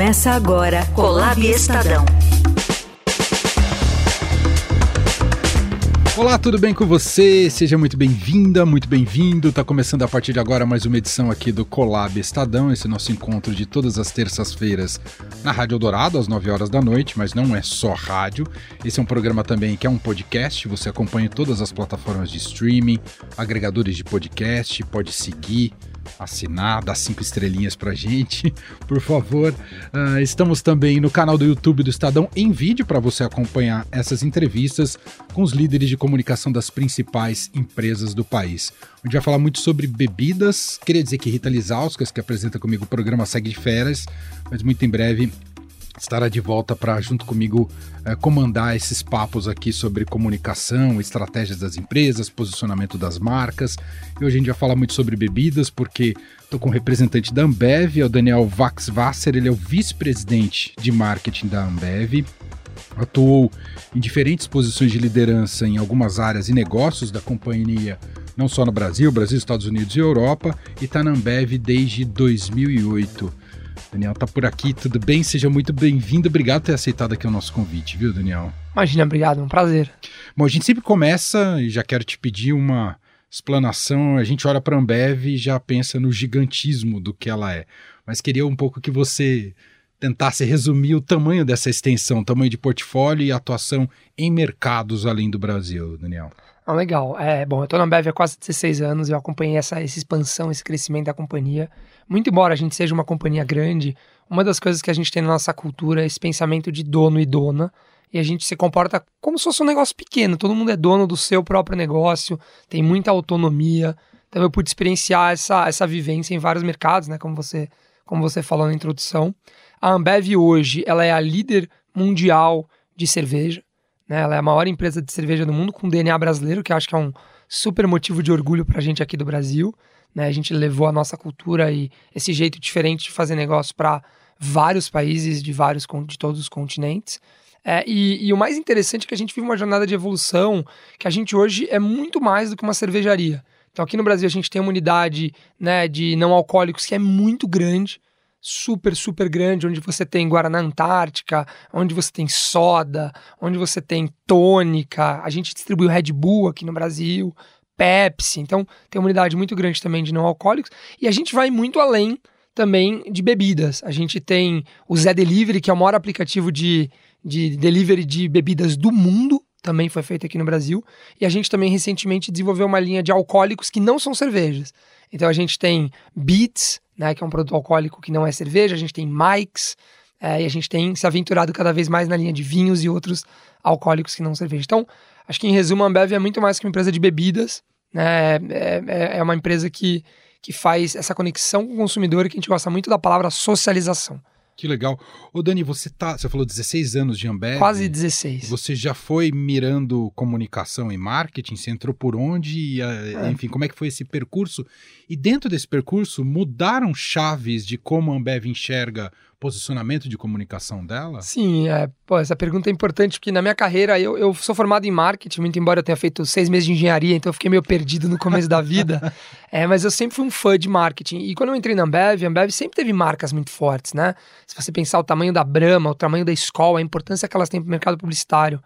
Começa agora Colab Estadão. Olá, tudo bem com você? Seja muito bem-vinda, muito bem-vindo. Tá começando a partir de agora mais uma edição aqui do Colab Estadão, esse nosso encontro de todas as terças-feiras na Rádio Dourado, às 9 horas da noite, mas não é só rádio. Esse é um programa também que é um podcast, você acompanha todas as plataformas de streaming, agregadores de podcast, pode seguir, assinar, dar cinco estrelinhas pra gente, por favor. Uh, estamos também no canal do YouTube do Estadão em vídeo para você acompanhar essas entrevistas com os líderes de comunicação das principais empresas do país. A gente vai falar muito sobre bebidas. Queria dizer que Rita Lizauskas, que apresenta comigo o programa, segue de férias, mas muito em breve estará de volta para, junto comigo, eh, comandar esses papos aqui sobre comunicação, estratégias das empresas, posicionamento das marcas. E hoje a gente vai falar muito sobre bebidas, porque estou com o representante da Ambev, é o Daniel Vaxwasser, ele é o vice-presidente de marketing da Ambev. Atuou em diferentes posições de liderança em algumas áreas e negócios da companhia, não só no Brasil, Brasil, Estados Unidos e Europa, e está na Ambev desde 2008. Daniel tá por aqui, tudo bem? Seja muito bem-vindo. Obrigado por ter aceitado aqui o nosso convite, viu, Daniel? Imagina, obrigado, um prazer. Bom, a gente sempre começa, e já quero te pedir uma explanação. A gente olha para a Ambev e já pensa no gigantismo do que ela é. Mas queria um pouco que você tentasse resumir o tamanho dessa extensão, tamanho de portfólio e atuação em mercados além do Brasil, Daniel. Ah, legal. É, bom, eu estou na Ambev há quase 16 anos, eu acompanhei essa, essa expansão, esse crescimento da companhia. Muito embora a gente seja uma companhia grande, uma das coisas que a gente tem na nossa cultura é esse pensamento de dono e dona. E a gente se comporta como se fosse um negócio pequeno. Todo mundo é dono do seu próprio negócio, tem muita autonomia. Então eu pude experienciar essa, essa vivência em vários mercados, né? Como você, como você falou na introdução. A Ambev hoje ela é a líder mundial de cerveja. Né? Ela é a maior empresa de cerveja do mundo com DNA brasileiro, que acho que é um super motivo de orgulho para a gente aqui do Brasil. Né? A gente levou a nossa cultura e esse jeito diferente de fazer negócio para vários países de vários de todos os continentes. É, e, e, o mais interessante é que a gente vive uma jornada de evolução que a gente hoje é muito mais do que uma cervejaria. Então aqui no Brasil a gente tem uma unidade né, de não alcoólicos que é muito grande, super, super grande, onde você tem Guaraná Antártica, onde você tem soda, onde você tem tônica. A gente distribui o Red Bull aqui no Brasil, Pepsi. Então, tem uma unidade muito grande também de não alcoólicos. E a gente vai muito além também de bebidas. A gente tem o Zé Delivery, que é o maior aplicativo de, de delivery de bebidas do mundo. Também foi feito aqui no Brasil. E a gente também recentemente desenvolveu uma linha de alcoólicos que não são cervejas. Então a gente tem Beats, né, que é um produto alcoólico que não é cerveja, a gente tem Mikes, é, e a gente tem se aventurado cada vez mais na linha de vinhos e outros alcoólicos que não cerveja. Então, acho que em resumo, a Ambev é muito mais que uma empresa de bebidas, né? É, é, é uma empresa que, que faz essa conexão com o consumidor e que a gente gosta muito da palavra socialização. Que legal. Ô Dani, você tá, você falou 16 anos de Ambev. Quase 16. Você já foi mirando comunicação e marketing? Você entrou por onde? É. Enfim, como é que foi esse percurso? E dentro desse percurso, mudaram chaves de como a Ambev enxerga posicionamento de comunicação dela? Sim, é, pô, essa pergunta é importante porque na minha carreira eu, eu sou formado em marketing, muito embora eu tenha feito seis meses de engenharia, então eu fiquei meio perdido no começo da vida. É, mas eu sempre fui um fã de marketing. E quando eu entrei na Ambev, a Ambev sempre teve marcas muito fortes, né? Se você pensar o tamanho da Brahma, o tamanho da escola, a importância que elas têm para o mercado publicitário.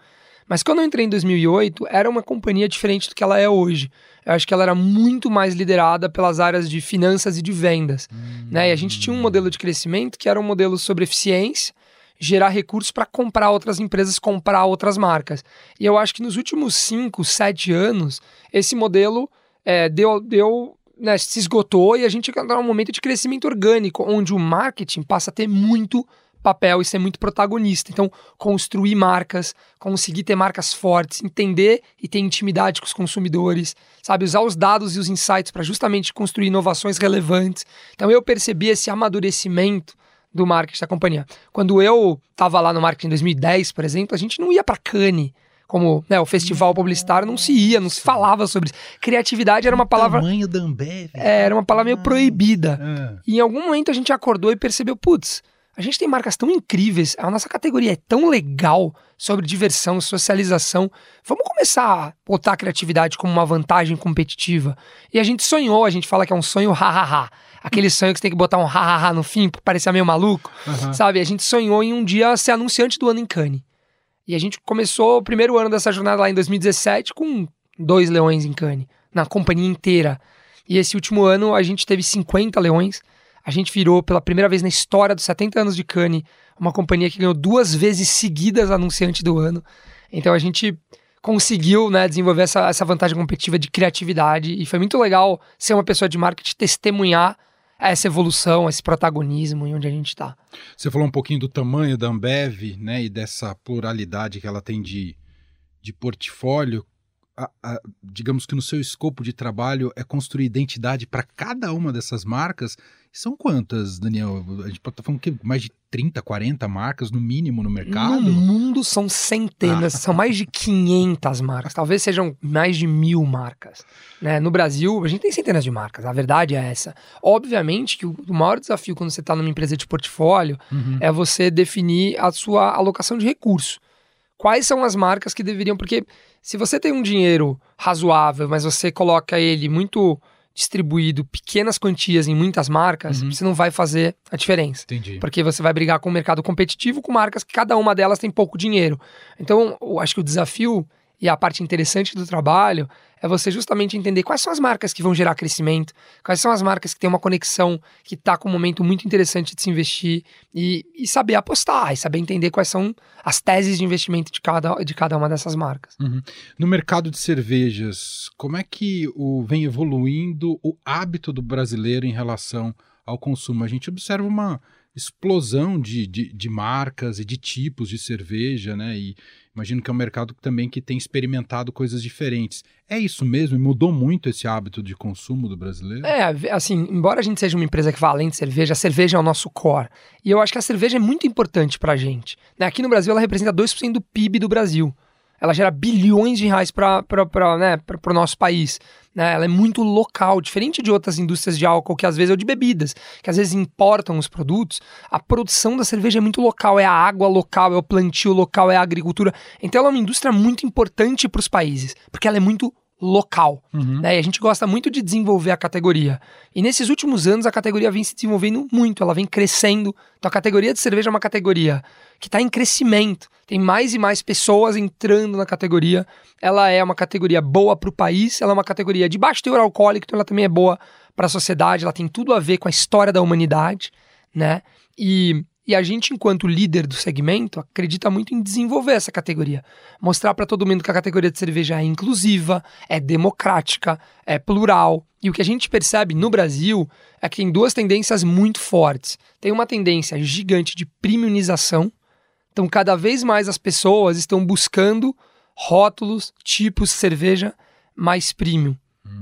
Mas quando eu entrei em 2008, era uma companhia diferente do que ela é hoje. Eu acho que ela era muito mais liderada pelas áreas de finanças e de vendas. Hum. Né? E a gente tinha um modelo de crescimento que era um modelo sobre eficiência, gerar recursos para comprar outras empresas, comprar outras marcas. E eu acho que nos últimos 5, 7 anos, esse modelo é, deu, deu né, se esgotou e a gente entra num momento de crescimento orgânico, onde o marketing passa a ter muito papel e ser muito protagonista. Então, construir marcas, conseguir ter marcas fortes, entender e ter intimidade com os consumidores, sabe? Usar os dados e os insights para justamente construir inovações relevantes. Então, eu percebi esse amadurecimento do marketing da companhia. Quando eu estava lá no marketing em 2010, por exemplo, a gente não ia para Cannes como né, o festival publicitário não se ia, não se falava sobre isso. Criatividade era uma palavra. O tamanho da Ambev. É, era uma palavra meio proibida. Ah. E em algum momento a gente acordou e percebeu, putz, a gente tem marcas tão incríveis, a nossa categoria é tão legal sobre diversão, socialização. Vamos começar a botar a criatividade como uma vantagem competitiva. E a gente sonhou, a gente fala que é um sonho ha-ha-ha. Aquele sonho que você tem que botar um ha-ha-ha no fim pra parecer meio maluco, Aham. sabe? A gente sonhou em um dia ser anunciante do ano em Cannes. E a gente começou o primeiro ano dessa jornada lá em 2017 com dois leões em Cannes, na companhia inteira. E esse último ano a gente teve 50 leões. A gente virou pela primeira vez na história dos 70 anos de Cannes uma companhia que ganhou duas vezes seguidas anunciante do ano. Então a gente conseguiu né, desenvolver essa, essa vantagem competitiva de criatividade e foi muito legal ser uma pessoa de marketing testemunhar essa evolução, esse protagonismo em onde a gente está. Você falou um pouquinho do tamanho da Ambev, né, e dessa pluralidade que ela tem de, de portfólio. A- a- digamos que no seu escopo de trabalho é construir identidade para cada uma dessas marcas. São quantas, Daniel? A gente pode estar falando que mais de 30, 40 marcas no mínimo no mercado? No mundo são centenas, Ah. são mais de 500 marcas, talvez sejam mais de mil marcas. né? No Brasil, a gente tem centenas de marcas, a verdade é essa. Obviamente que o maior desafio quando você está numa empresa de portfólio Uhum. é você definir a sua alocação de recurso. Quais são as marcas que deveriam. Porque se você tem um dinheiro razoável, mas você coloca ele muito distribuído, pequenas quantias em muitas marcas, Uhum. você não vai fazer a diferença. Entendi. Porque você vai brigar com o mercado competitivo com marcas que cada uma delas tem pouco dinheiro. Então, eu acho que o desafio e a parte interessante do trabalho é você justamente entender quais são as marcas que vão gerar crescimento, quais são as marcas que têm uma conexão, que está com um momento muito interessante de se investir e, e saber apostar, e saber entender quais são as teses de investimento de cada, de cada uma dessas marcas. No mercado de cervejas, como é que o, vem evoluindo o hábito do brasileiro em relação ao consumo? A gente observa uma explosão de, de, de marcas e de tipos de cerveja, né? E imagino que é um mercado também que tem experimentado coisas diferentes. É isso mesmo? Mudou muito esse hábito de consumo do brasileiro? É, assim, embora a gente seja uma empresa que fala além de cerveja, a cerveja é o nosso core. E eu acho que a cerveja é muito importante pra gente. né? Aqui no Brasil, ela representa 2% do PIB do Brasil. Ela gera bilhões de reais para né, o nosso país. Né? Ela é muito local, diferente de outras indústrias de álcool, que às vezes, ou de bebidas, que às vezes importam os produtos. A produção da cerveja é muito local, é a água local, é o plantio local, é a agricultura. Então ela é uma indústria muito importante para os países, porque ela é muito local. Uhum. Né? E a gente gosta muito de desenvolver a categoria. E nesses últimos anos a categoria vem se desenvolvendo muito, ela vem crescendo. Então a categoria de cerveja é uma categoria que está em crescimento. Tem mais e mais pessoas entrando na categoria. Ela é uma categoria boa para o país, ela é uma categoria de baixo teor alcoólico, então ela também é boa para a sociedade, ela tem tudo a ver com a história da humanidade, né? E e a gente, enquanto líder do segmento, acredita muito em desenvolver essa categoria. Mostrar para todo mundo que a categoria de cerveja é inclusiva, é democrática, é plural. E o que a gente percebe no Brasil é que tem duas tendências muito fortes. Tem uma tendência gigante de premiumização. Então, cada vez mais as pessoas estão buscando rótulos, tipos de cerveja mais premium.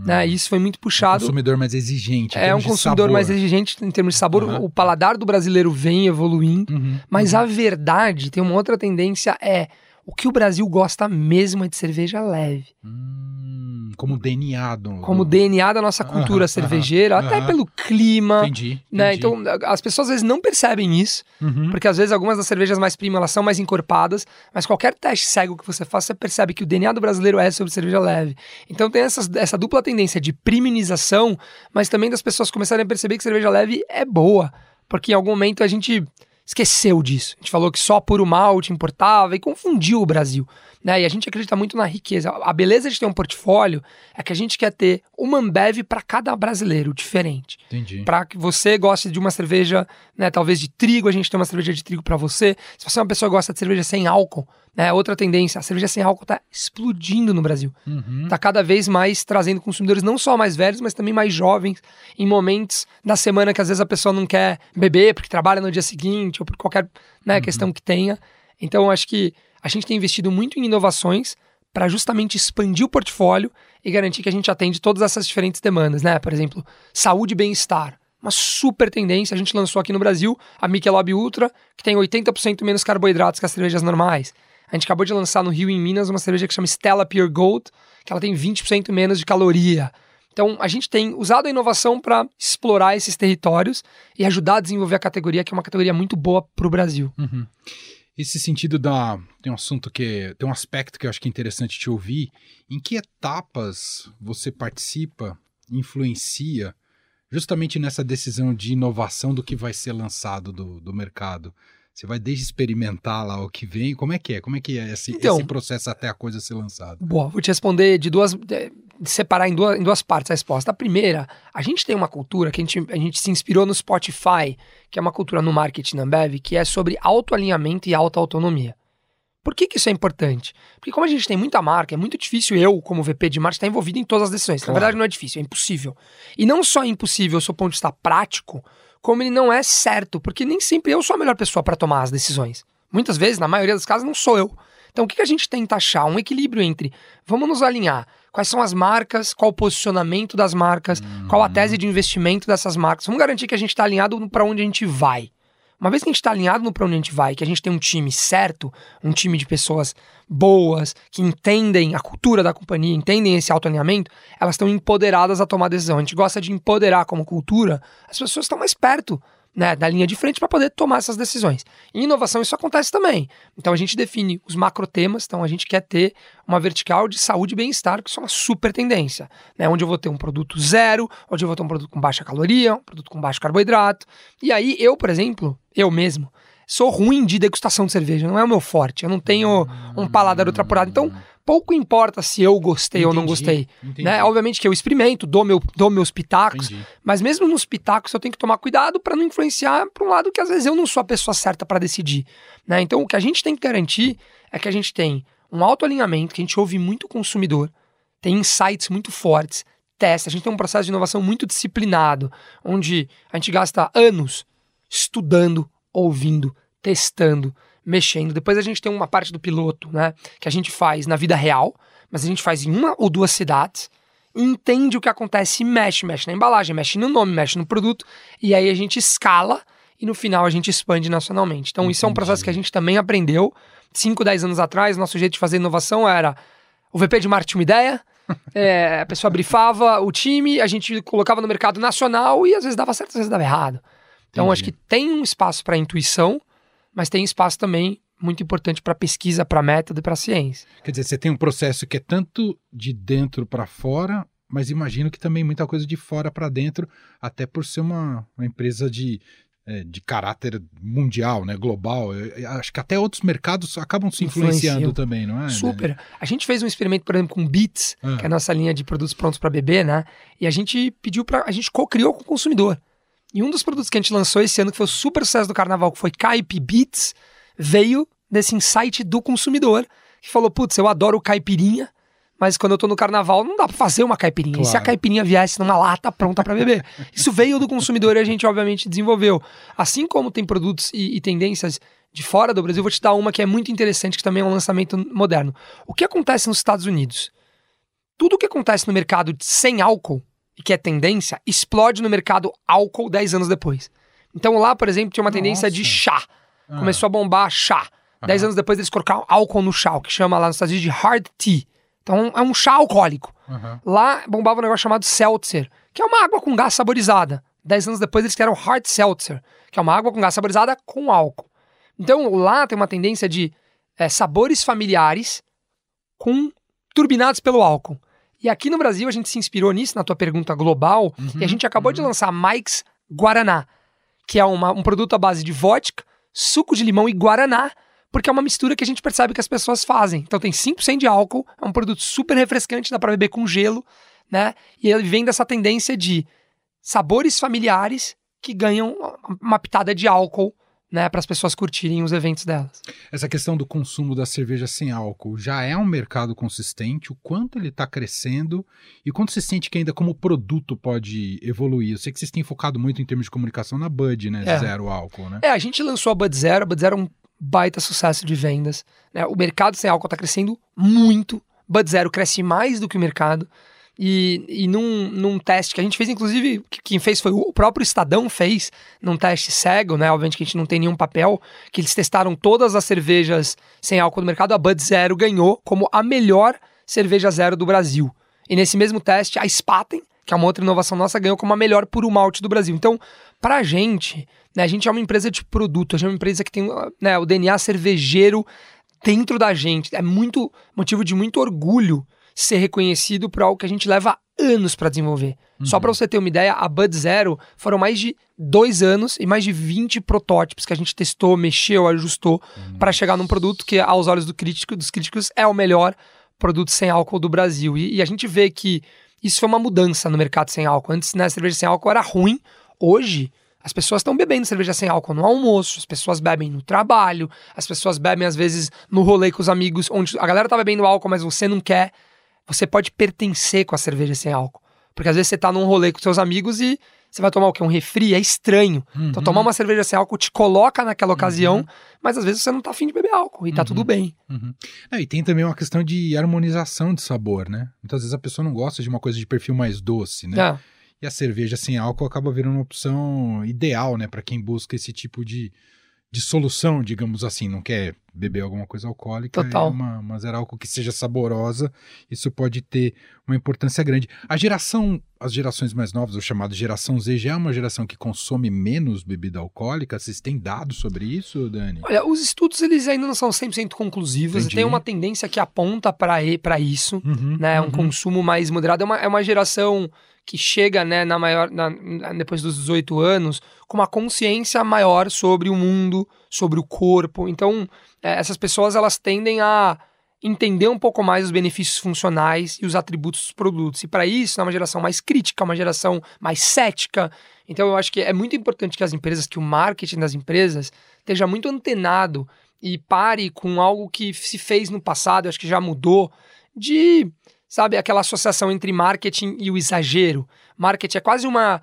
Né? Isso foi muito Um puxado. consumidor mais exigente. em É um consumidor mais exigente em termos de sabor. Aham. O paladar do brasileiro vem evoluindo. Uhum, Mas uhum. a verdade, tem uma outra tendência, é o que o Brasil gosta mesmo é de cerveja leve. Hum, como DNA do... Como DNA da nossa cultura cervejeira, até pelo clima. Entendi, Né? entendi. Então, as pessoas às vezes não percebem isso, Uhum. porque às vezes algumas das cervejas mais premium elas são mais encorpadas, mas qualquer teste cego que você faça, você percebe que o DNA do brasileiro é sobre cerveja leve. Então tem essas- essa dupla tendência de premiumização, mas também das pessoas começarem a perceber que cerveja leve é boa, porque em algum momento a gente esqueceu disso. A gente falou que só puro malte importava e confundiu o Brasil. Né? E a gente acredita muito na riqueza. A beleza de ter um portfólio é que a gente quer ter uma Ambev para cada brasileiro diferente Entendi. para que você goste de uma cerveja, né, talvez de trigo, a gente tem uma cerveja de trigo para você. Se você é uma pessoa que gosta de cerveja sem álcool, né, outra tendência, a cerveja sem álcool tá explodindo no Brasil. Uhum. Tá cada vez mais trazendo consumidores não só mais velhos, mas também mais jovens, em momentos da semana que às vezes a pessoa não quer beber porque trabalha no dia seguinte ou por qualquer né, questão que tenha. Então, acho que a gente tem investido muito em inovações para justamente expandir o portfólio e garantir que a gente atende todas essas diferentes demandas, né? Por exemplo, saúde e bem-estar. Uma super tendência. A gente lançou aqui no Brasil a Michelob Ultra, que tem 80% menos carboidratos que as cervejas normais. A gente acabou de lançar no Rio, em Minas, uma cerveja que chama Stella Pure Gold, que ela tem 20% menos de caloria. Então, a gente tem usado a inovação para explorar esses territórios e ajudar a desenvolver a categoria, que é uma categoria muito boa para o Brasil. Uhum. Esse sentido da. Tem um assunto que. Tem um aspecto que eu acho que é interessante te ouvir. Em que etapas você participa, influencia, justamente nessa decisão de inovação do que vai ser lançado do, do mercado? Você vai desde experimentar lá o que vem. Como é que é? Como é que é esse, então, esse processo até a coisa ser lançada? Boa, vou te responder de duas. De separar em duas, em duas partes a resposta. A primeira, a gente tem uma cultura que a gente, a gente se inspirou no Spotify, que é uma cultura no marketing na Ambev, que é sobre autoalinhamento e alta autonomia. Por que, que isso é importante? Porque como a gente tem muita marca, é muito difícil eu, como VP de marketing, estar envolvido em todas as decisões. Claro. Na verdade, não é difícil, é impossível. E não só é impossível, do seu ponto de vista prático, como ele não é certo, porque nem sempre eu sou a melhor pessoa para tomar as decisões. Muitas vezes, na maioria das casos, não sou eu. Então, o que, a gente tenta achar? Um equilíbrio entre vamos nos alinhar, quais são as marcas, qual o posicionamento das marcas, uhum. qual a tese de investimento dessas marcas. Vamos garantir que a gente está alinhado para onde a gente vai. Uma vez que a gente está alinhado no para onde a gente vai, que a gente tem um time certo, um time de pessoas boas, que entendem a cultura da companhia, entendem esse autoalinhamento, elas estão empoderadas a tomar decisão. A gente gosta de empoderar como cultura, as pessoas estão mais perto né, da linha de frente para poder tomar essas decisões. Em inovação isso acontece também. Então a gente define os macro temas, então a gente quer ter uma vertical de saúde e bem-estar, que são uma super tendência, né, onde eu vou ter um produto zero, onde eu vou ter um produto com baixa caloria, um produto com baixo carboidrato. E aí eu, por exemplo, eu mesmo, sou ruim de degustação de cerveja, não é o meu forte, eu não tenho um paladar ultrapurado. Então, pouco importa se eu gostei entendi, ou não gostei. Né? Obviamente que eu experimento, dou, meu, dou meus pitacos, entendi. mas mesmo nos pitacos eu tenho que tomar cuidado para não influenciar para um lado que às vezes eu não sou a pessoa certa para decidir. Né? Então o que a gente tem que garantir é que a gente tem um autoalinhamento, que a gente ouve muito o consumidor, tem insights muito fortes, testa, a gente tem um processo de inovação muito disciplinado, onde a gente gasta anos estudando, ouvindo, testando, mexendo. Depois a gente tem uma parte do piloto, né? Que a gente faz na vida real, mas a gente faz em uma ou duas cidades, entende o que acontece e mexe, mexe na embalagem, mexe no nome, mexe no produto, e aí a gente escala e no final a gente expande nacionalmente. Então Entendi. isso é um processo que a gente também aprendeu. 5, 10 anos atrás, nosso jeito de fazer inovação era o VP de marketing uma ideia, é, a pessoa brifava o time, a gente colocava no mercado nacional e às vezes dava certo, às vezes dava errado. Então Entendi. acho que tem um espaço para intuição, mas tem espaço também muito importante para pesquisa, para método e para ciência. Quer dizer, você tem um processo que é tanto de dentro para fora, mas imagino que também muita coisa de fora para dentro, até por ser uma, uma empresa de, é, de caráter mundial, né, global. Eu, eu acho que até outros mercados acabam se influenciando também, não é? Super. A gente fez um experimento, por exemplo, com Beats, ah. que é a nossa linha de produtos prontos para beber, né? E a gente pediu para a gente co-criou com o consumidor. E um dos produtos que a gente lançou esse ano, que foi o super sucesso do carnaval, que foi Caip Beats, veio desse insight do consumidor, que falou: putz, eu adoro caipirinha, mas quando eu tô no carnaval não dá pra fazer uma caipirinha. Claro. E se a caipirinha viesse numa lata pronta para beber? Isso veio do consumidor e a gente, obviamente, desenvolveu. Assim como tem produtos e, e tendências de fora do Brasil, vou te dar uma que é muito interessante, que também é um lançamento moderno. O que acontece nos Estados Unidos? Tudo o que acontece no mercado sem álcool e que é tendência, explode no mercado álcool 10 anos depois. Então lá, por exemplo, tinha uma tendência Nossa. de chá. Ah. Começou a bombar chá. Uhum. 10 anos depois eles colocaram álcool no chá, o que chama lá nos Estados Unidos de hard tea. Então é um chá alcoólico. Uhum. Lá bombava um negócio chamado seltzer, que é uma água com gás saborizada. 10 anos depois eles criaram hard seltzer, que é uma água com gás saborizada com álcool. Então lá tem uma tendência de é, sabores familiares com turbinados pelo álcool. E aqui no Brasil a gente se inspirou nisso, na tua pergunta global, uhum, e a gente acabou uhum. de lançar Mike's Guaraná, que é uma, um produto à base de vodka, suco de limão e guaraná, porque é uma mistura que a gente percebe que as pessoas fazem. Então tem 5% de álcool, é um produto super refrescante, dá para beber com gelo, né? E ele vem dessa tendência de sabores familiares que ganham uma pitada de álcool né, para as pessoas curtirem os eventos delas. Essa questão do consumo da cerveja sem álcool já é um mercado consistente? O quanto ele está crescendo e quanto você sente que ainda como produto pode evoluir? Eu sei que vocês têm focado muito em termos de comunicação na Bud, né, é. zero álcool, né? É, a gente lançou a Bud Zero, a Bud Zero é um baita sucesso de vendas. Né? O mercado sem álcool está crescendo muito. Bud Zero cresce mais do que o mercado. E, e num, num teste que a gente fez, inclusive, quem fez foi o próprio Estadão fez, num teste cego, né? Obviamente que a gente não tem nenhum papel, que eles testaram todas as cervejas sem álcool no mercado, a Bud Zero ganhou como a melhor cerveja zero do Brasil. E nesse mesmo teste, a Spaten, que é uma outra inovação nossa, ganhou como a melhor puro malte do Brasil. Então, pra gente, né, a gente é uma empresa de produto, a gente é uma empresa que tem né, o DNA cervejeiro dentro da gente. É muito motivo de muito orgulho ser reconhecido por algo que a gente leva anos para desenvolver. Uhum. Só para você ter uma ideia, a Bud Zero foram mais de dois anos e mais de 20 protótipos que a gente testou, mexeu, ajustou uhum. para chegar num produto que, aos olhos do crítico, dos críticos, é o melhor produto sem álcool do Brasil. E, e a gente vê que isso foi uma mudança no mercado sem álcool. Antes, né, a cerveja sem álcool era ruim. Hoje, as pessoas estão bebendo cerveja sem álcool no almoço, as pessoas bebem no trabalho, as pessoas bebem às vezes no rolê com os amigos, onde a galera tá bebendo álcool, mas você não quer. Você pode pertencer com a cerveja sem álcool. Porque às vezes você tá num rolê com seus amigos e você vai tomar o quê? Um refri? É estranho. Então, uhum. Então tomar uma cerveja sem álcool te coloca naquela ocasião, uhum. mas às vezes você não tá afim de beber álcool e tá tudo uhum. bem. Uhum. É, e tem também uma questão de harmonização de sabor, né? Muitas vezes a pessoa não gosta de uma coisa de perfil mais doce, né? É. E a cerveja sem álcool acaba virando uma opção ideal, né, para quem busca esse tipo de, de solução, digamos assim, não quer beber alguma coisa alcoólica, Total. É uma, uma zero álcool que seja saborosa, isso pode ter uma importância grande. A geração, as gerações mais novas, o chamado geração Z, já é uma geração que consome menos bebida alcoólica? Vocês têm dados sobre isso, Dani? Olha, os estudos eles ainda não são 100% conclusivos, Entendi. tem uma tendência que aponta para isso, uhum, né, uhum. um consumo mais moderado, é uma, é uma geração que chega né, na maior, na, depois dos 18 anos com uma consciência maior sobre o mundo, sobre o corpo. Então, é, essas pessoas elas tendem a entender um pouco mais os benefícios funcionais e os atributos dos produtos. E para isso, é uma geração mais crítica, uma geração mais cética. Então, eu acho que é muito importante que as empresas, que o marketing das empresas esteja muito antenado e pare com algo que se fez no passado, acho que já mudou, de sabe, aquela associação entre marketing e o exagero. Marketing é quase uma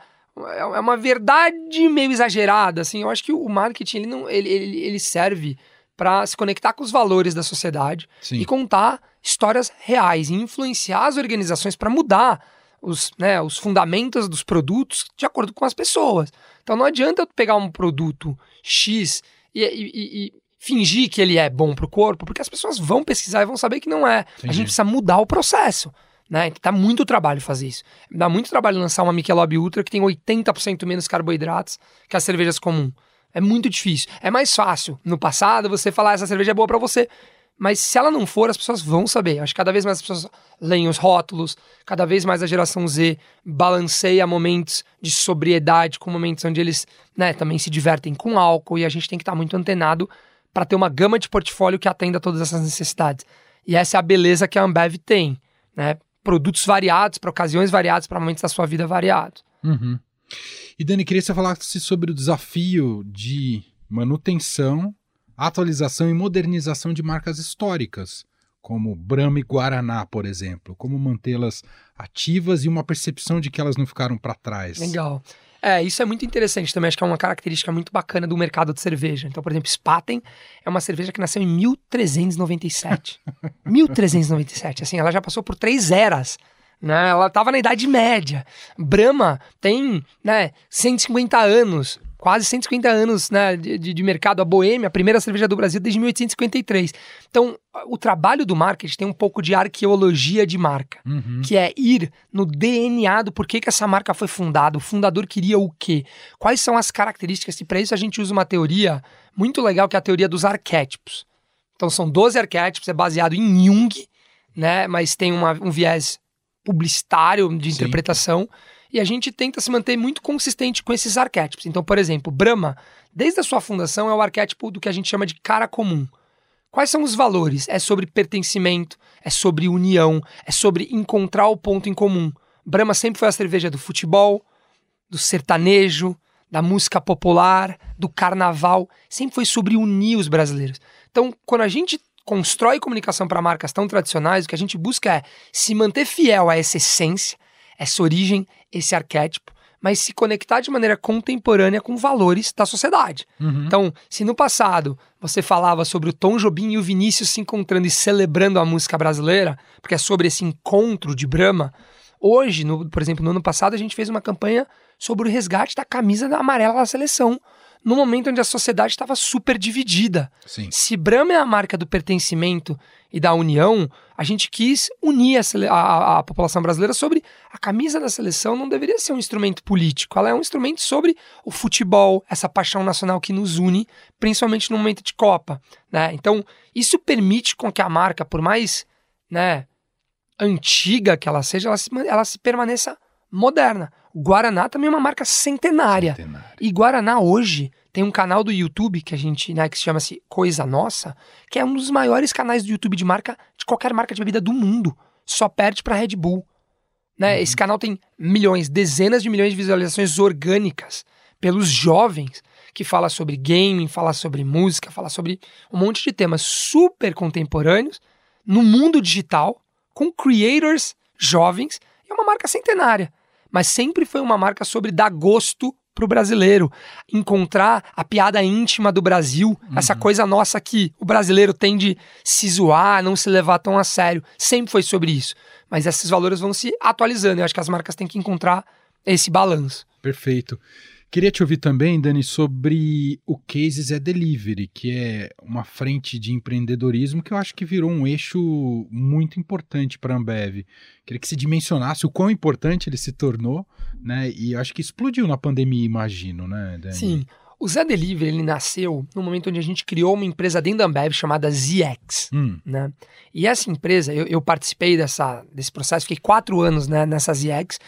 é uma verdade meio exagerada, assim. Eu acho que o marketing ele não ele, ele, ele serve para se conectar com os valores da sociedade Sim. e contar histórias reais e influenciar as organizações para mudar os, né, os fundamentos dos produtos de acordo com as pessoas. Então não adianta eu pegar um produto X e, e, e, fingir que ele é bom para o corpo, porque as pessoas vão pesquisar e vão saber que não é. Entendi. A gente precisa mudar o processo. Né? Então, dá muito trabalho fazer isso. Dá muito trabalho lançar uma Michelob Ultra que tem 80% menos carboidratos que as cervejas comuns. É muito difícil. É mais fácil no passado você falar essa cerveja é boa para você. Mas se ela não for, as pessoas vão saber. Acho que cada vez mais as pessoas leem os rótulos, cada vez mais a geração Z balanceia momentos de sobriedade com momentos onde eles né, também se divertem com álcool e a gente tem que estar tá muito antenado para ter uma gama de portfólio que atenda todas essas necessidades. E essa é a beleza que a Ambev tem, né? Produtos variados, para ocasiões variadas, para momentos da sua vida variados. Uhum. E Dani, queria que você falasse sobre o desafio de manutenção, atualização e modernização de marcas históricas, como Brahma e Guaraná, por exemplo. Como mantê-las ativas e uma percepção de que elas não ficaram para trás. Legal. É, isso é muito interessante também. Acho que é uma característica muito bacana do mercado de cerveja. Então, por exemplo, Spaten é uma cerveja que nasceu em 1397. 1397. Assim, ela já passou por três eras. Né? Ela estava na Idade Média. Brahma tem né, 150 anos quase 150 anos né, de, de, mercado. A Boêmia, a primeira cerveja do Brasil desde 1853. Então, o trabalho do marketing tem um pouco de arqueologia de marca, uhum. que é ir no DNA do porquê que essa marca foi fundada, o fundador queria o quê, quais são as características, e para isso a gente usa uma teoria muito legal, que é a teoria dos arquétipos. Então, são 12 arquétipos, é baseado em Jung, né, mas tem uma, um viés publicitário de Sim. E a gente tenta se manter muito consistente com esses arquétipos. Então, por exemplo, Brahma, desde a sua fundação, é o arquétipo do que a gente chama de cara comum. Quais são os valores? É sobre pertencimento, é sobre união, é sobre encontrar o ponto em comum. Brahma sempre foi a cerveja do futebol, do sertanejo, da música popular, do carnaval, sempre foi sobre unir os brasileiros. Então, quando a gente constrói comunicação para marcas tão tradicionais, o que a gente busca é se manter fiel a essa essência, essa origem, esse arquétipo, mas se conectar de maneira contemporânea com valores da sociedade. Uhum. Então, se no passado você falava sobre o Tom Jobim e o Vinícius se encontrando e celebrando a música brasileira, porque é sobre esse encontro de Brahma, hoje, no, por exemplo, no ano passado, a gente fez uma campanha sobre o resgate da camisa da amarela da seleção no momento onde a sociedade estava super dividida. Sim. Se Brahma é a marca do pertencimento e da união, a gente quis unir a, a- a- população brasileira sobre a camisa da seleção não deveria ser um instrumento político, ela é um instrumento sobre o futebol, essa paixão nacional que nos une, principalmente no momento de Copa. Né? Então, isso permite com que a marca, por mais né, antiga que ela seja, ela se, ela se permaneça moderna. O Guaraná também é uma marca centenária. Centenário. E Guaraná hoje tem um canal do YouTube que a gente, né, que se chama-se Coisa Nossa, que é um dos maiores canais do YouTube de marca de qualquer marca de bebida do mundo. Só perde pra Red Bull. Né? Esse canal tem milhões, dezenas de milhões de visualizações orgânicas pelos jovens que fala sobre gaming, fala sobre música, fala sobre um monte de temas super contemporâneos no mundo digital com creators jovens e é uma marca centenária, mas sempre foi uma marca sobre dar gosto pro brasileiro, encontrar a piada íntima do Brasil, essa coisa nossa que o brasileiro tem de se zoar, não se levar tão a sério, sempre foi sobre isso. Mas esses valores vão se atualizando, eu acho que as marcas têm que encontrar esse balanço. Perfeito. Queria te ouvir também, Dani, sobre o Cases é Delivery, que é uma frente de empreendedorismo que eu acho que virou um eixo muito importante para a Ambev. Queria que se dimensionasse o quão importante ele se tornou, né? E acho que explodiu na pandemia, imagino, né, Dani? Sim. O Zé Delivery ele nasceu no momento onde a gente criou uma empresa dentro da Ambev chamada ZX. Hum, né? E essa empresa, eu, eu participei dessa, desse processo, fiquei quatro anos né, nessa ZX,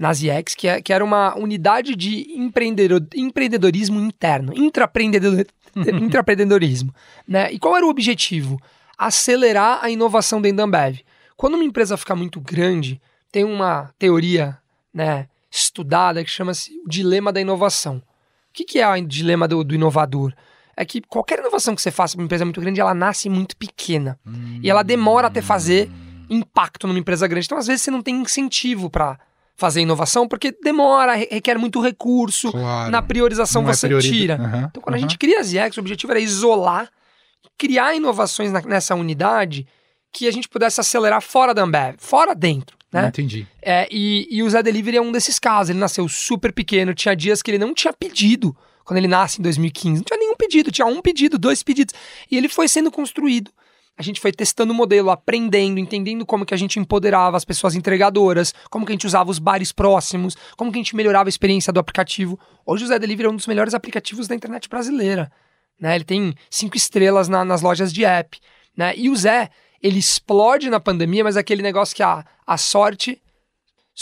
na ZX, que, é, que era uma unidade de empreendedor, empreendedorismo interno, intrapreendedorismo. Né? E qual era o objetivo? Acelerar a inovação dentro da Ambev. Quando uma empresa fica muito grande, tem uma teoria né, estudada que chama-se o dilema da inovação. O que, que é o dilema do, do inovador? É que qualquer inovação que você faça para uma empresa muito grande, ela nasce muito pequena. E ela demora até fazer impacto numa empresa grande. Então, às vezes, você não tem incentivo para fazer inovação, porque demora, re- requer muito recurso. claro. Na priorização é você priori- tira. Aham, Então, quando a aham. gente cria a ZX, o objetivo era isolar, criar inovações na- nessa unidade que a gente pudesse acelerar fora da Ambev, fora dentro. Né? Entendi. É, e, e o Zé Delivery é um desses casos. Ele nasceu super pequeno, tinha dias que ele não tinha pedido. Quando ele nasce em 2015, não tinha nenhum pedido, tinha um pedido, dois pedidos. E ele foi sendo construído. A gente foi testando o modelo, aprendendo, entendendo como que a gente empoderava as pessoas entregadoras, como que a gente usava os bares próximos, como que a gente melhorava a experiência do aplicativo. Hoje o Zé Delivery é um dos melhores aplicativos da internet brasileira. Né? Ele tem cinco estrelas na- nas lojas de app. Né? E o Zé, ele explode na pandemia, mas é aquele negócio que a, a sorte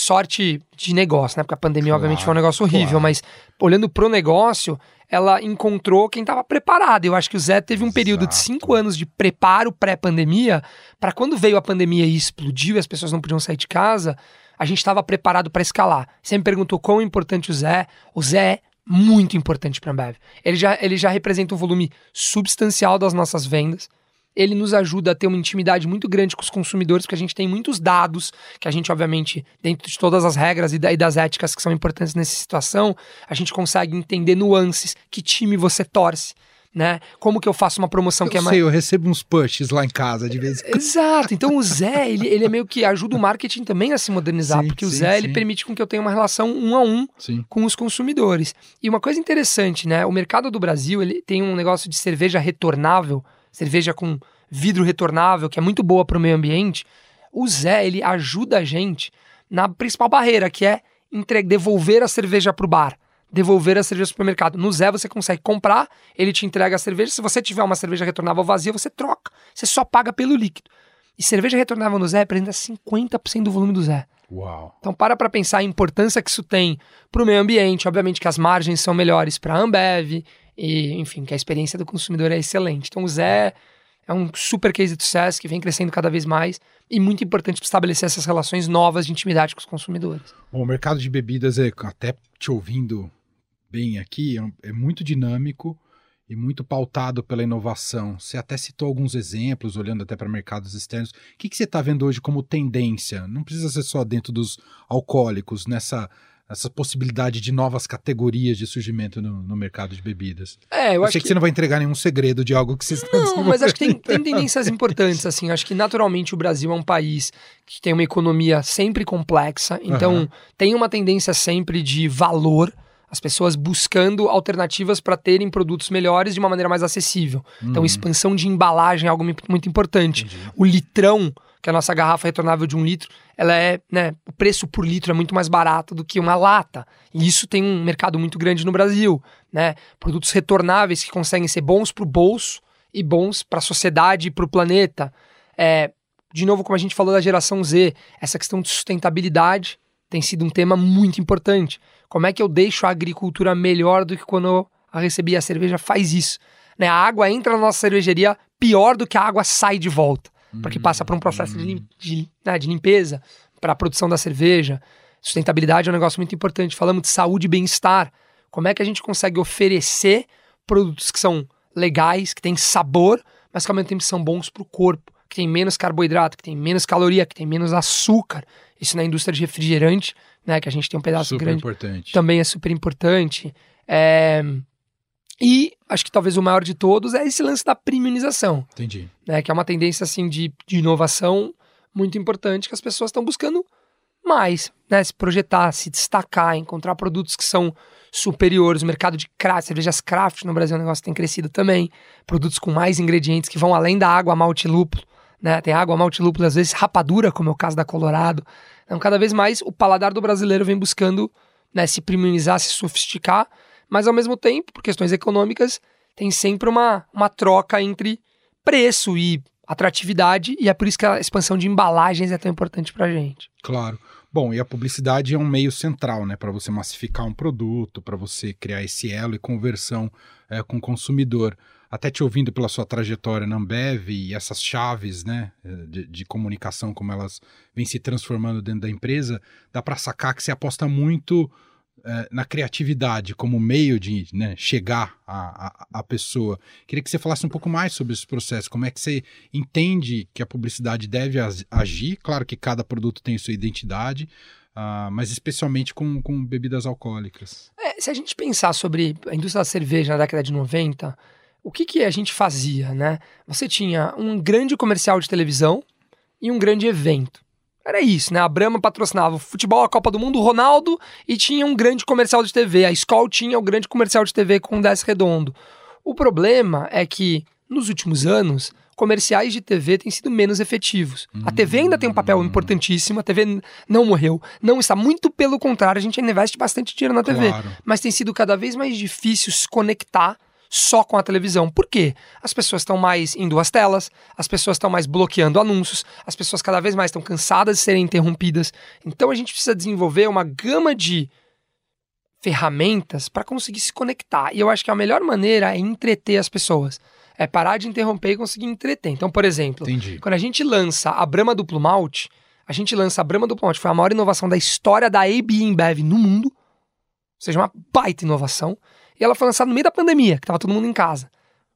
sorte de negócio, né? Porque a pandemia, Claro, obviamente, foi um negócio horrível, claro. mas olhando pro negócio, ela encontrou quem estava preparado. Eu acho que o Zé teve um período de Exato. cinco anos de preparo pré-pandemia, para quando veio a pandemia e explodiu e as pessoas não podiam sair de casa, a gente estava preparado para escalar. Você me perguntou quão importante o Zé. O Zé é muito importante para a Ambev. Ele já, ele já representa um volume substancial das nossas vendas ele nos ajuda a ter uma intimidade muito grande com os consumidores, porque a gente tem muitos dados, que a gente, obviamente, dentro de todas as regras e, da- das éticas que são importantes nessa situação, a gente consegue entender nuances, que time você torce, né? Como que eu faço uma promoção Eu que é sei, mais. eu recebo uns pushes lá em casa de vez em quando. Exato. Então o Zé, ele, ele é meio que ajuda o marketing também a se modernizar, Sim, porque o sim, Zé, ele sim. permite com que eu tenha uma relação um a um com os consumidores. E uma coisa interessante, né? O mercado do Brasil ele tem um negócio de cerveja retornável, cerveja com vidro retornável, que é muito boa para o meio ambiente. O Zé ele ajuda a gente na principal barreira, que é entre- devolver a cerveja para o bar, devolver a cerveja para o supermercado. No Zé você consegue comprar, ele te entrega a cerveja. Se você tiver uma cerveja retornável vazia, você troca. Você só paga pelo líquido. E cerveja retornável no Zé representa 50% do volume do Zé. Uau. Então para para pensar a importância que isso tem para o meio ambiente. Obviamente que as margens são melhores para a Ambev e, enfim, que a experiência do consumidor é excelente. Então o Zé é um super case de sucesso que vem crescendo cada vez mais e muito importante para estabelecer essas relações novas de intimidade com os consumidores. Bom, o mercado de bebidas, é, até te ouvindo bem aqui, é é muito dinâmico e muito pautado pela inovação. Você até citou alguns exemplos, olhando até para mercados externos. O que, que você está vendo hoje como tendência? Não precisa ser só dentro dos alcoólicos, nessa essa possibilidade de novas categorias de surgimento no, no mercado de bebidas. É, eu, Eu, acho sei que, você não vai entregar nenhum segredo de algo que vocês estão Não, mas acho que tem, tem tendências importantes, assim. Acho que naturalmente o Brasil é um país que tem uma economia sempre complexa, então Aham. tem uma tendência sempre de valor. As pessoas buscando alternativas para terem produtos melhores de uma maneira mais acessível. Então, Uhum. expansão de embalagem é algo mu- muito importante. Entendi. O litrão, que a nossa garrafa retornável de um litro, ela é, né, o preço por litro é muito mais barato do que uma lata. E isso tem um mercado muito grande no Brasil, né? Produtos retornáveis que conseguem ser bons para o bolso e bons para a sociedade e para o planeta. É, de novo, como a gente falou da geração Z, essa questão de sustentabilidade tem sido um tema muito importante. Como é que eu deixo a agricultura melhor do que quando eu a recebi? A cerveja faz isso. Né? A água entra na nossa cervejaria pior do que a água sai de volta, porque passa por um processo de, lim- de, né, de limpeza para a produção da cerveja. Sustentabilidade é um negócio muito importante. Falamos de saúde e bem-estar. Como é que a gente consegue oferecer produtos que são legais, que têm sabor, mas que ao mesmo tempo são bons para o corpo, que tem menos carboidrato, que tem menos caloria, que tem menos açúcar. Isso na indústria de refrigerante, né, que a gente tem um pedaço Super grande importante. também é super importante. É, E acho que talvez o maior de todos é esse lance da premiumização, Entendi. né? Que é uma tendência assim de, de inovação muito importante que as pessoas estão buscando mais, né? Se projetar, se destacar, encontrar produtos que são superiores. O mercado de craft, cervejas craft no Brasil é um negócio que tem crescido também. Produtos com mais ingredientes que vão além da água, malte lúpulo. Né? Tem água, malte lúpulo, às vezes rapadura, como é o caso da Colorado. Então, cada vez mais o paladar do brasileiro vem buscando né, se premiumizar, se sofisticar, mas ao mesmo tempo, por questões econômicas, tem sempre uma, uma troca entre preço e atratividade, e é por isso que a expansão de embalagens é tão importante pra gente. Claro. Bom, e a publicidade é um meio central, né, para você massificar um produto, para você criar esse elo e conversão é, com o consumidor. Até te ouvindo pela sua trajetória na Ambev e essas chaves, né, de, de comunicação, como elas vêm se transformando dentro da empresa, dá para sacar que você aposta muito é, na criatividade como meio de né, chegar à, pessoa. Queria que você falasse um pouco mais sobre esse processo, como é que você entende que a publicidade deve agir, claro que cada produto tem sua identidade, ah, mas especialmente com, com bebidas alcoólicas. É, se a gente pensar sobre a indústria da cerveja na década de 90, o que, que a gente fazia, né? Você tinha um grande comercial de televisão e um grande evento. Era isso, né? A Brahma patrocinava o futebol, a Copa do Mundo, o Ronaldo, e tinha um grande comercial de TV. A Skol tinha o grande comercial de TV com o 10 redondo. O problema é que, nos últimos anos, comerciais de TV têm sido menos efetivos. A TV ainda tem um papel importantíssimo, a TV não morreu, não está. Muito pelo contrário, a gente ainda investe bastante dinheiro na TV Claro. mas tem sido cada vez mais difícil se conectar só com a televisão. Por quê? As pessoas estão mais indo às telas, as pessoas estão mais bloqueando anúncios, as pessoas cada vez mais estão cansadas de serem interrompidas. Então a gente precisa desenvolver uma gama de ferramentas para conseguir se conectar. E eu acho que a melhor maneira é entreter as pessoas. É parar de interromper e conseguir entreter. Então, por exemplo, Entendi. quando a gente lança a Brahma Duplo Malte, a gente lança a Brahma Duplo Malte, foi a maior inovação da história da AB InBev no mundo, ou seja, uma baita inovação, e ela foi lançada no meio da pandemia, que estava todo mundo em casa.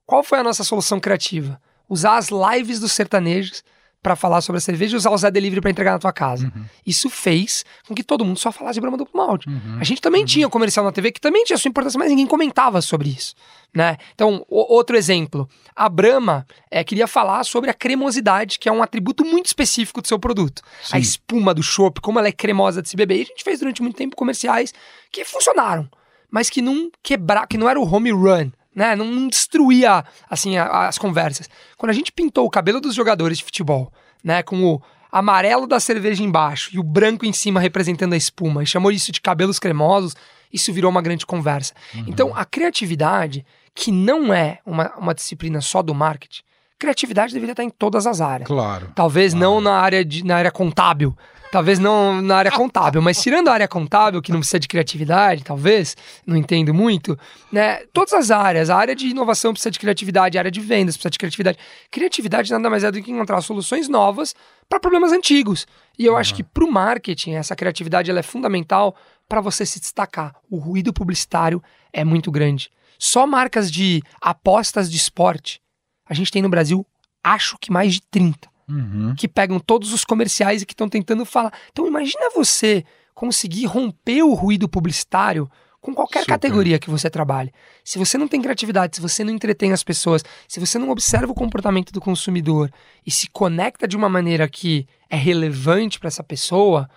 Qual foi a nossa solução criativa? Usar as lives dos sertanejos para falar sobre a cerveja e usar o Zé Delivery para entregar na tua casa. Uhum. Isso fez com que todo mundo só falasse de Brahma Duplo Malte. Uhum. A gente também tinha comercial na TV que também tinha sua importância, mas ninguém comentava sobre isso, né? Então, o- outro exemplo, a Brahma é, queria falar sobre a cremosidade, que é um atributo muito específico do seu produto. Sim. A espuma do chopp, como ela é cremosa de se beber. E a gente fez durante muito tempo comerciais que funcionaram, mas que não quebra, que não era o home run, né? Não, não destruía assim a- as conversas. Quando a gente pintou o cabelo dos jogadores de futebol, né, com o amarelo da cerveja embaixo e o branco em cima representando a espuma, e chamou isso de cabelos cremosos, isso virou uma grande conversa. Então, a criatividade, que não é uma, uma disciplina só do marketing, criatividade deveria estar em todas as áreas. Claro. Talvez não na área, de, na área contábil. Talvez não na área contábil, mas tirando a área contábil, que não precisa de criatividade, talvez, não entendo muito, né? Todas as áreas, a área de inovação precisa de criatividade, a área de vendas precisa de criatividade. Criatividade nada mais é do que encontrar soluções novas para problemas antigos. E eu acho que para o marketing, essa criatividade ela é fundamental para você se destacar. O ruído publicitário é muito grande. Só marcas de apostas de esporte, a gente tem no Brasil, acho que mais de 30 Uhum. que pegam todos os comerciais e que estão tentando falar. Então imagina você conseguir romper o ruído publicitário com qualquer Super. categoria que você trabalhe. Se você não tem criatividade, se você não entretém as pessoas, se você não observa o comportamento do consumidor e se conecta de uma maneira que é relevante para essa pessoa,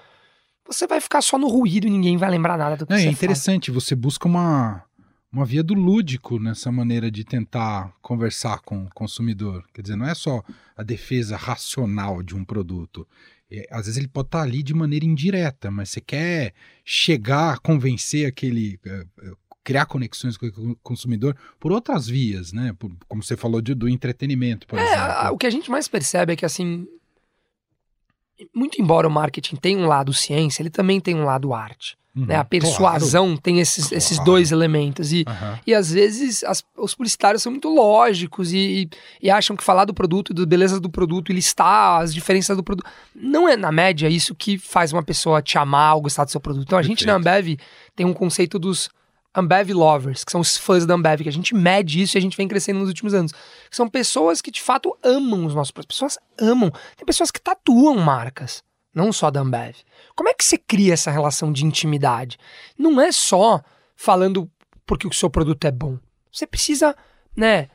você vai ficar só no ruído e ninguém vai lembrar nada do que É, você é interessante, você busca uma, uma via do lúdico nessa maneira de tentar conversar com o consumidor. Quer dizer, não é só a defesa racional de um produto. É, às vezes ele pode estar ali de maneira indireta, mas você quer chegar, convencer aquele. é, é, criar conexões com o consumidor por outras vias, né? Por- como você falou de- do entretenimento, por É, exemplo. o que a gente mais percebe é que, assim, muito embora o marketing tenha um lado ciência, ele também tem um lado arte. Uhum, né? A persuasão tem esses, esses Claro. dois elementos. E, claro. Aham. e às vezes as- os publicitários são muito lógicos e, e- e acham que falar do produto, da beleza do produto e listar as diferenças do produto. Não é, na média, isso que faz uma pessoa te amar ou gostar do seu produto. Então a gente na Ambev tem um conceito dos Ambev Lovers, que são os fãs da Ambev, que a gente mede isso e a gente vem crescendo nos últimos anos. Que são pessoas que de fato amam os nossos produtos. Pessoas amam. Tem pessoas que tatuam marcas, não só da Ambev. Como é que você cria essa relação de intimidade? Não é só falando porque o seu produto é bom. Você precisa, né,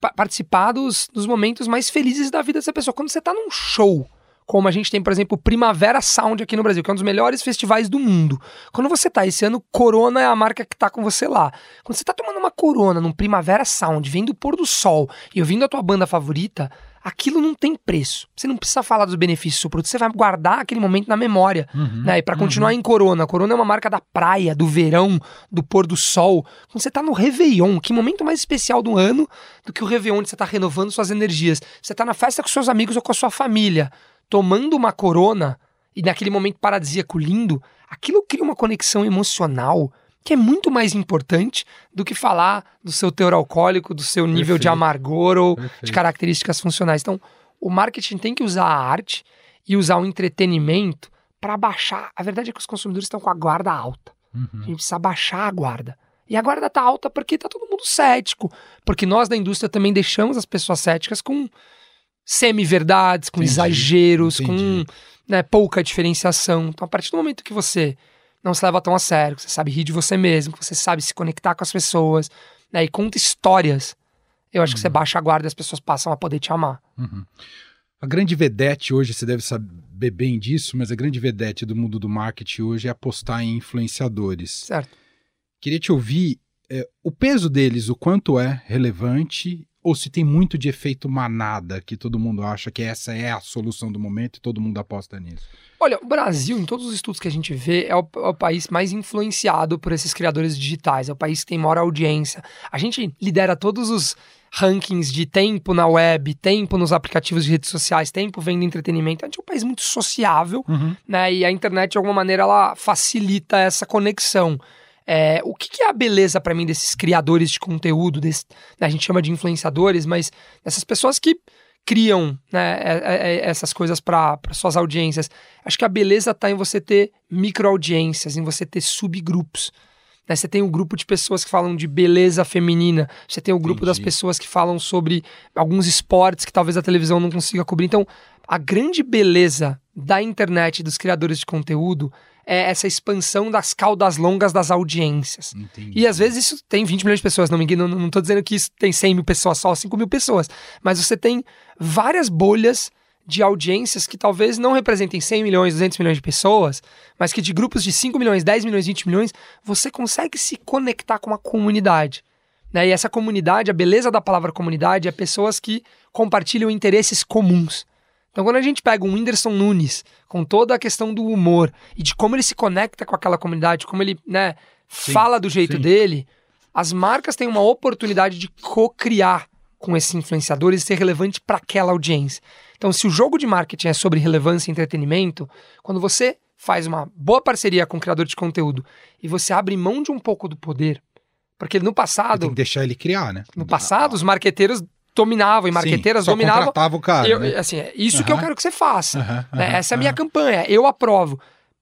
pa- participar dos, dos momentos mais felizes da vida dessa pessoa. Quando você tá num show, como a gente tem, por exemplo, Primavera Sound aqui no Brasil, que é um dos melhores festivais do mundo. Quando você tá, esse ano, Corona é a marca que tá com você lá. Quando você tá tomando uma Corona num Primavera Sound, vendo o pôr do sol e ouvindo a tua banda favorita, aquilo não tem preço. Você não precisa falar dos benefícios do seu produto, você vai guardar aquele momento na memória. Uhum, Né? E para continuar em Corona, Corona é uma marca da praia, do verão, do pôr do sol. Quando você tá no Réveillon, que momento mais especial do ano do que o Réveillon, onde você tá renovando suas energias. Você tá na festa com seus amigos ou com a sua família, tomando uma Corona e naquele momento paradisíaco lindo, aquilo cria uma conexão emocional que é muito mais importante do que falar do seu teor alcoólico, do seu nível de Perfeito. amargor ou de Perfeito. características funcionais. Então, o marketing tem que usar a arte e usar o entretenimento para baixar. A verdade é que os consumidores estão com a guarda alta. A Uhum. gente precisa baixar a guarda. E a guarda tá alta porque tá todo mundo cético. Porque nós da indústria também deixamos as pessoas céticas com semi-verdades, com Entendi, exageros, entendi. com né, pouca diferenciação. Então, a partir do momento que você não se leva tão a sério, que você sabe rir de você mesmo, que você sabe se conectar com as pessoas, né, e conta histórias, eu acho que Uhum. você baixa a guarda e as pessoas passam a poder te amar. Uhum. A grande vedete hoje, você deve saber bem disso, mas a grande vedete do mundo do marketing hoje é apostar em influenciadores. Certo. Queria te ouvir é, o peso deles, o quanto é relevante, ou se tem muito de efeito manada, que todo mundo acha que essa é a solução do momento e todo mundo aposta nisso. Olha, o Brasil, em todos os estudos que a gente vê, é o, é o país mais influenciado por esses criadores digitais. É o país que tem maior audiência. A gente lidera todos os rankings de tempo na web, tempo nos aplicativos de redes sociais, tempo vendo entretenimento. A gente é um país muito sociável, né? E a internet, de alguma maneira, ela facilita essa conexão. É, o que, que é a beleza para mim desses criadores de conteúdo? Desse, né, a gente chama de influenciadores, mas essas pessoas que criam né, é- é- é- essas coisas para suas audiências. Acho que a beleza está em você ter micro-audiências, em você ter subgrupos. né? Você tem o grupo de pessoas que falam de beleza feminina, você tem o grupo das Entendi. pessoas que falam sobre alguns esportes que talvez a televisão não consiga cobrir. Então, a grande beleza da internet, dos criadores de conteúdo, é essa expansão das caudas longas das audiências. Entendi. E às vezes isso tem 20 milhões de pessoas, não me engano, não, tô dizendo que isso tem 100 mil pessoas, só 5 mil pessoas. Mas você tem várias bolhas de audiências que talvez não representem 100 milhões, 200 milhões de pessoas, mas que de grupos de 5 milhões, 10 milhões, 20 milhões, você consegue se conectar com uma comunidade. Né? E essa comunidade, a beleza da palavra comunidade é pessoas que compartilham interesses comuns. Então, quando a gente pega um Whindersson Nunes, com toda a questão do humor e de como ele se conecta com aquela comunidade, como ele né, Sim, fala do jeito sim. dele, as marcas têm uma oportunidade de co-criar com esses influenciadores e ser relevante para aquela audiência. Então, se o jogo de marketing é sobre relevância e entretenimento, quando você faz uma boa parceria com o criador de conteúdo e você abre mão de um pouco do poder, porque no Tem passado, que deixar ele criar, né? no passado, os marqueteiros dominavam e marqueteiras Sim, dominavam. contratava o cara, Eu- né? assim, é isso que eu quero que você faça. Né? Essa é a minha campanha, eu aprovo.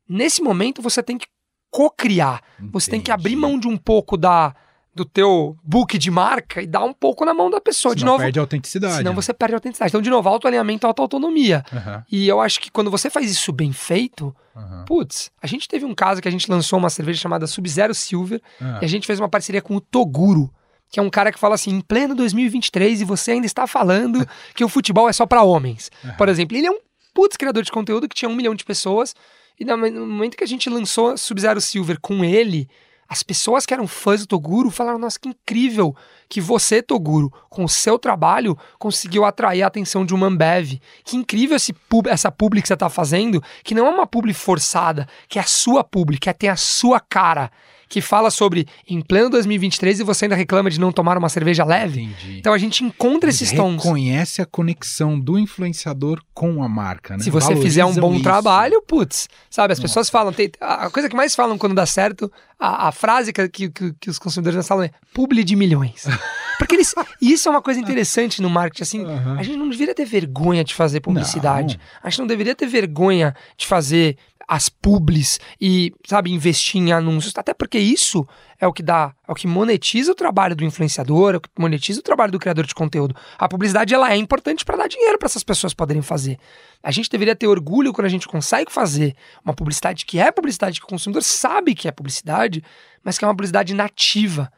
Nesse momento você tem que co-criar. Você tem que abrir mão de um pouco da do teu book de marca e dar um pouco na mão da pessoa. de Senão novo, perde a autenticidade. senão né? você perde a autenticidade. Então, de novo, autoalinhamento, autoautonomia. Aham, E eu acho que quando você faz isso bem feito, aham. putz, a gente teve um caso que a gente lançou uma cerveja chamada Sub-Zero Silver Ah, e a gente fez uma parceria com o Toguro, que é um cara que fala assim, em pleno 2023 e você ainda está falando que o futebol é só para homens. Por exemplo, ele é um putz criador de conteúdo que tinha um milhão de pessoas E no momento que a gente lançou Sub-Zero Silver com ele, as pessoas que eram fãs do Toguro falaram: Nossa, que incrível que você, Toguro, com o seu trabalho, conseguiu atrair a atenção de uma Ambev. Que incrível esse pub, essa publi que você está fazendo, que não é uma publi forçada, que é a sua publi, que é, tem a sua cara que fala sobre em pleno 2023 e você ainda reclama de não tomar uma cerveja leve. Entendi. Então a gente encontra esses tons. Reconhece a conexão do influenciador com a marca, né? Se você fizer um bom isso. trabalho, putz, sabe, as Nossa. pessoas falam, tem, a coisa que mais falam quando dá certo, a, a frase que, que, que, os consumidores falam é publi de milhões. Porque eles, isso é uma coisa interessante no marketing, assim, uhum. a gente não deveria ter vergonha de fazer publicidade. Não. A gente não deveria ter vergonha de fazer as publis e, sabe, investir em anúncios. Até porque isso é o que dá, é o que monetiza o trabalho do influenciador, é o que monetiza o trabalho do criador de conteúdo. A publicidade ela é importante para dar dinheiro para essas pessoas poderem fazer. A gente deveria ter orgulho quando a gente consegue fazer uma publicidade que é publicidade que o consumidor sabe que é publicidade, mas que é uma publicidade nativa,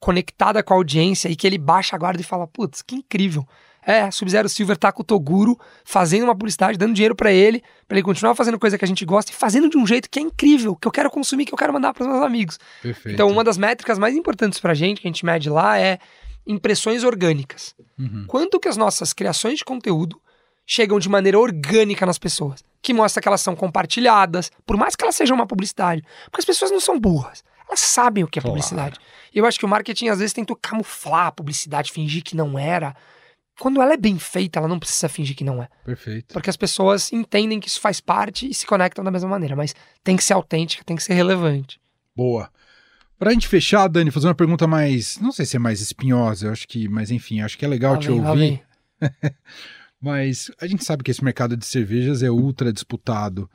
conectada com a audiência e que ele baixa a guarda e fala: "Putz, que incrível". É, Sub-Zero Silver tá com o Toguro fazendo uma publicidade, dando dinheiro para ele, para ele continuar fazendo coisa que a gente gosta e fazendo de um jeito que é incrível, que eu quero consumir, que eu quero mandar para os meus amigos. Perfeito. Então, uma das métricas mais importantes pra gente, que a gente mede lá, é impressões orgânicas. Uhum. Quanto que as nossas criações de conteúdo chegam de maneira orgânica nas pessoas, que mostra que elas são compartilhadas, por mais que elas sejam uma publicidade, porque as pessoas não são burras. Elas sabem o que é claro. publicidade. E eu acho que o marketing às vezes tentou camuflar a publicidade, fingir que não era, quando ela é bem feita, ela não precisa fingir que não é. Perfeito. Porque as pessoas entendem que isso faz parte e se conectam da mesma maneira, mas tem que ser autêntica, tem que ser relevante. Boa. Pra gente fechar, Dani, fazer uma pergunta mais, não sei se é mais espinhosa, eu acho que, mas enfim, acho que é legal te ouvir. mas a gente sabe que esse mercado de cervejas é ultra disputado.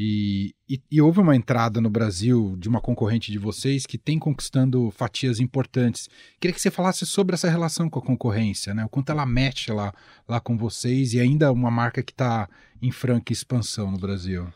E, e, e, houve uma entrada no Brasil de uma concorrente de vocês que tem conquistando fatias importantes. Queria que você falasse sobre essa relação com a concorrência, né? O quanto ela mexe lá, lá com vocês e ainda uma marca que está em franca expansão no Brasil.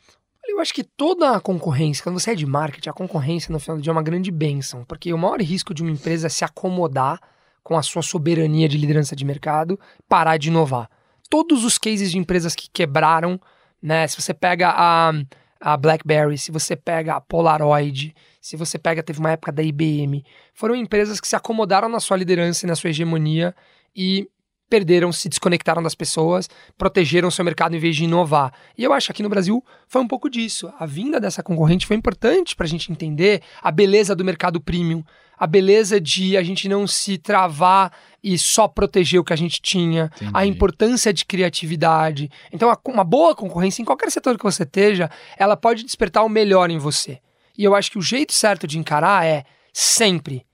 Eu acho que toda a concorrência, quando você é de marketing, a concorrência no final do dia é uma grande bênção, porque o maior risco de uma empresa é se acomodar com a sua soberania de liderança de mercado, parar de inovar. Todos os cases de empresas que quebraram né? Se você pega a, a BlackBerry, se você pega a Polaroid, se você pega, teve uma época da IBM, foram empresas que se acomodaram na sua liderança e na sua hegemonia e perderam, se desconectaram das pessoas, protegeram seu mercado em vez de inovar. E eu acho que aqui no Brasil foi um pouco disso. A vinda dessa concorrente foi importante para a gente entender a beleza do mercado premium, a beleza de a gente não se travar e só proteger o que a gente tinha, Entendi. a importância de criatividade. Então, uma boa concorrência, em qualquer setor que você esteja, ela pode despertar o melhor em você. E eu acho que o jeito certo de encarar é sempre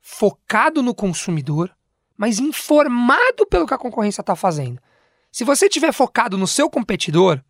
focado no consumidor, mas informado pelo que a concorrência está fazendo. Se você estiver focado no seu competidor,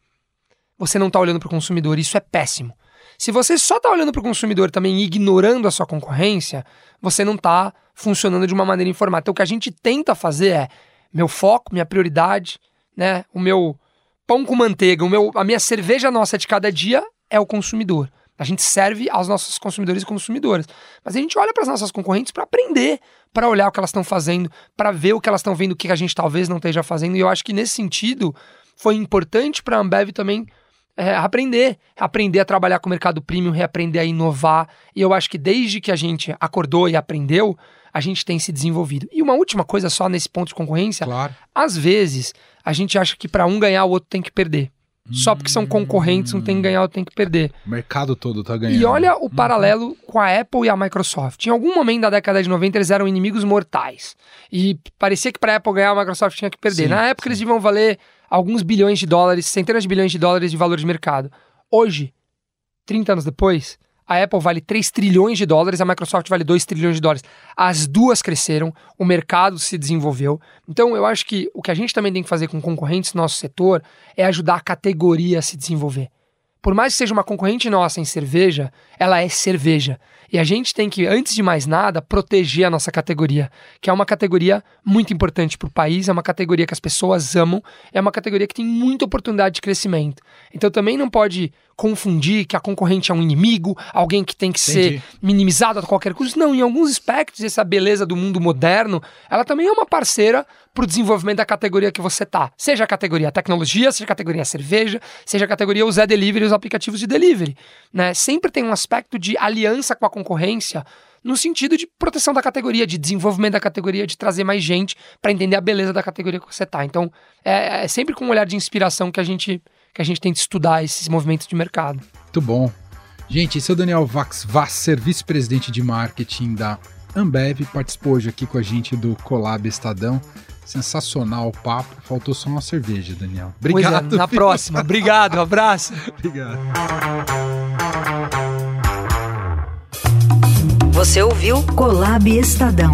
você não está olhando para o consumidor. Isso é péssimo. Se você só está olhando para o consumidor também ignorando a sua concorrência, você não está funcionando de uma maneira informada. Então, o que a gente tenta fazer é meu foco, minha prioridade, né? O meu pão com manteiga, o meu, a minha cerveja nossa de cada dia é o consumidor. A gente serve aos nossos consumidores e consumidoras. Mas a gente olha para as nossas concorrentes para aprender, para olhar o que elas estão fazendo, para ver o que elas estão vendo, o que a gente talvez não esteja fazendo. E eu acho que nesse sentido foi importante para a Ambev também é, aprender, aprender a trabalhar com o mercado premium, reaprender a inovar. E eu acho que desde que a gente acordou e aprendeu, a gente tem se desenvolvido. E uma última coisa só nesse ponto de concorrência, claro. às vezes a gente acha que para um ganhar o outro tem que perder. Só porque são concorrentes, um tem que ganhar, outro tem que perder. O mercado todo tá ganhando. E olha o paralelo uhum. com a Apple e a Microsoft. Em algum momento da década de 90, eles eram inimigos mortais. E parecia que para a Apple ganhar, a Microsoft tinha que perder. Sim, Na época, sim. eles iam valer alguns bilhões de dólares, centenas de bilhões de dólares de valor de mercado. Hoje, 30 anos depois, a Apple vale 3 trilhões de dólares, a Microsoft vale 2 trilhões de dólares. As duas cresceram, o mercado se desenvolveu. Então, eu acho que o que a gente também tem que fazer com concorrentes no nosso setor é ajudar a categoria a se desenvolver. Por mais que seja uma concorrente nossa em cerveja, ela é cerveja. E a gente tem que, antes de mais nada, proteger a nossa categoria, que é uma categoria muito importante para o país, é uma categoria que as pessoas amam, é uma categoria que tem muita oportunidade de crescimento. Então também não pode confundir que a concorrente é um inimigo, alguém que tem que Entendi. ser minimizado a qualquer custo. Não, em alguns aspectos, essa beleza do mundo moderno, ela também é uma parceira para o desenvolvimento da categoria que você tá. Seja a categoria tecnologia, seja a categoria cerveja, seja a categoria os delivery e os aplicativos de delivery. Né? Sempre tem um aspecto de aliança com a concorrência no sentido de proteção da categoria, de desenvolvimento da categoria, de trazer mais gente para entender a beleza da categoria que você tá. Então, é, é, sempre com um olhar de inspiração que a gente que a gente tenta estudar esses movimentos de mercado. Muito bom. Gente, esse é o Daniel Vax Vasser, vice-presidente de marketing da Ambev, participou hoje aqui com a gente do Colab Estadão. Sensacional o papo. Faltou só uma cerveja, Daniel. Obrigado. É, na próxima. Obrigado, um abraço. Obrigado. Você ouviu Colab Estadão.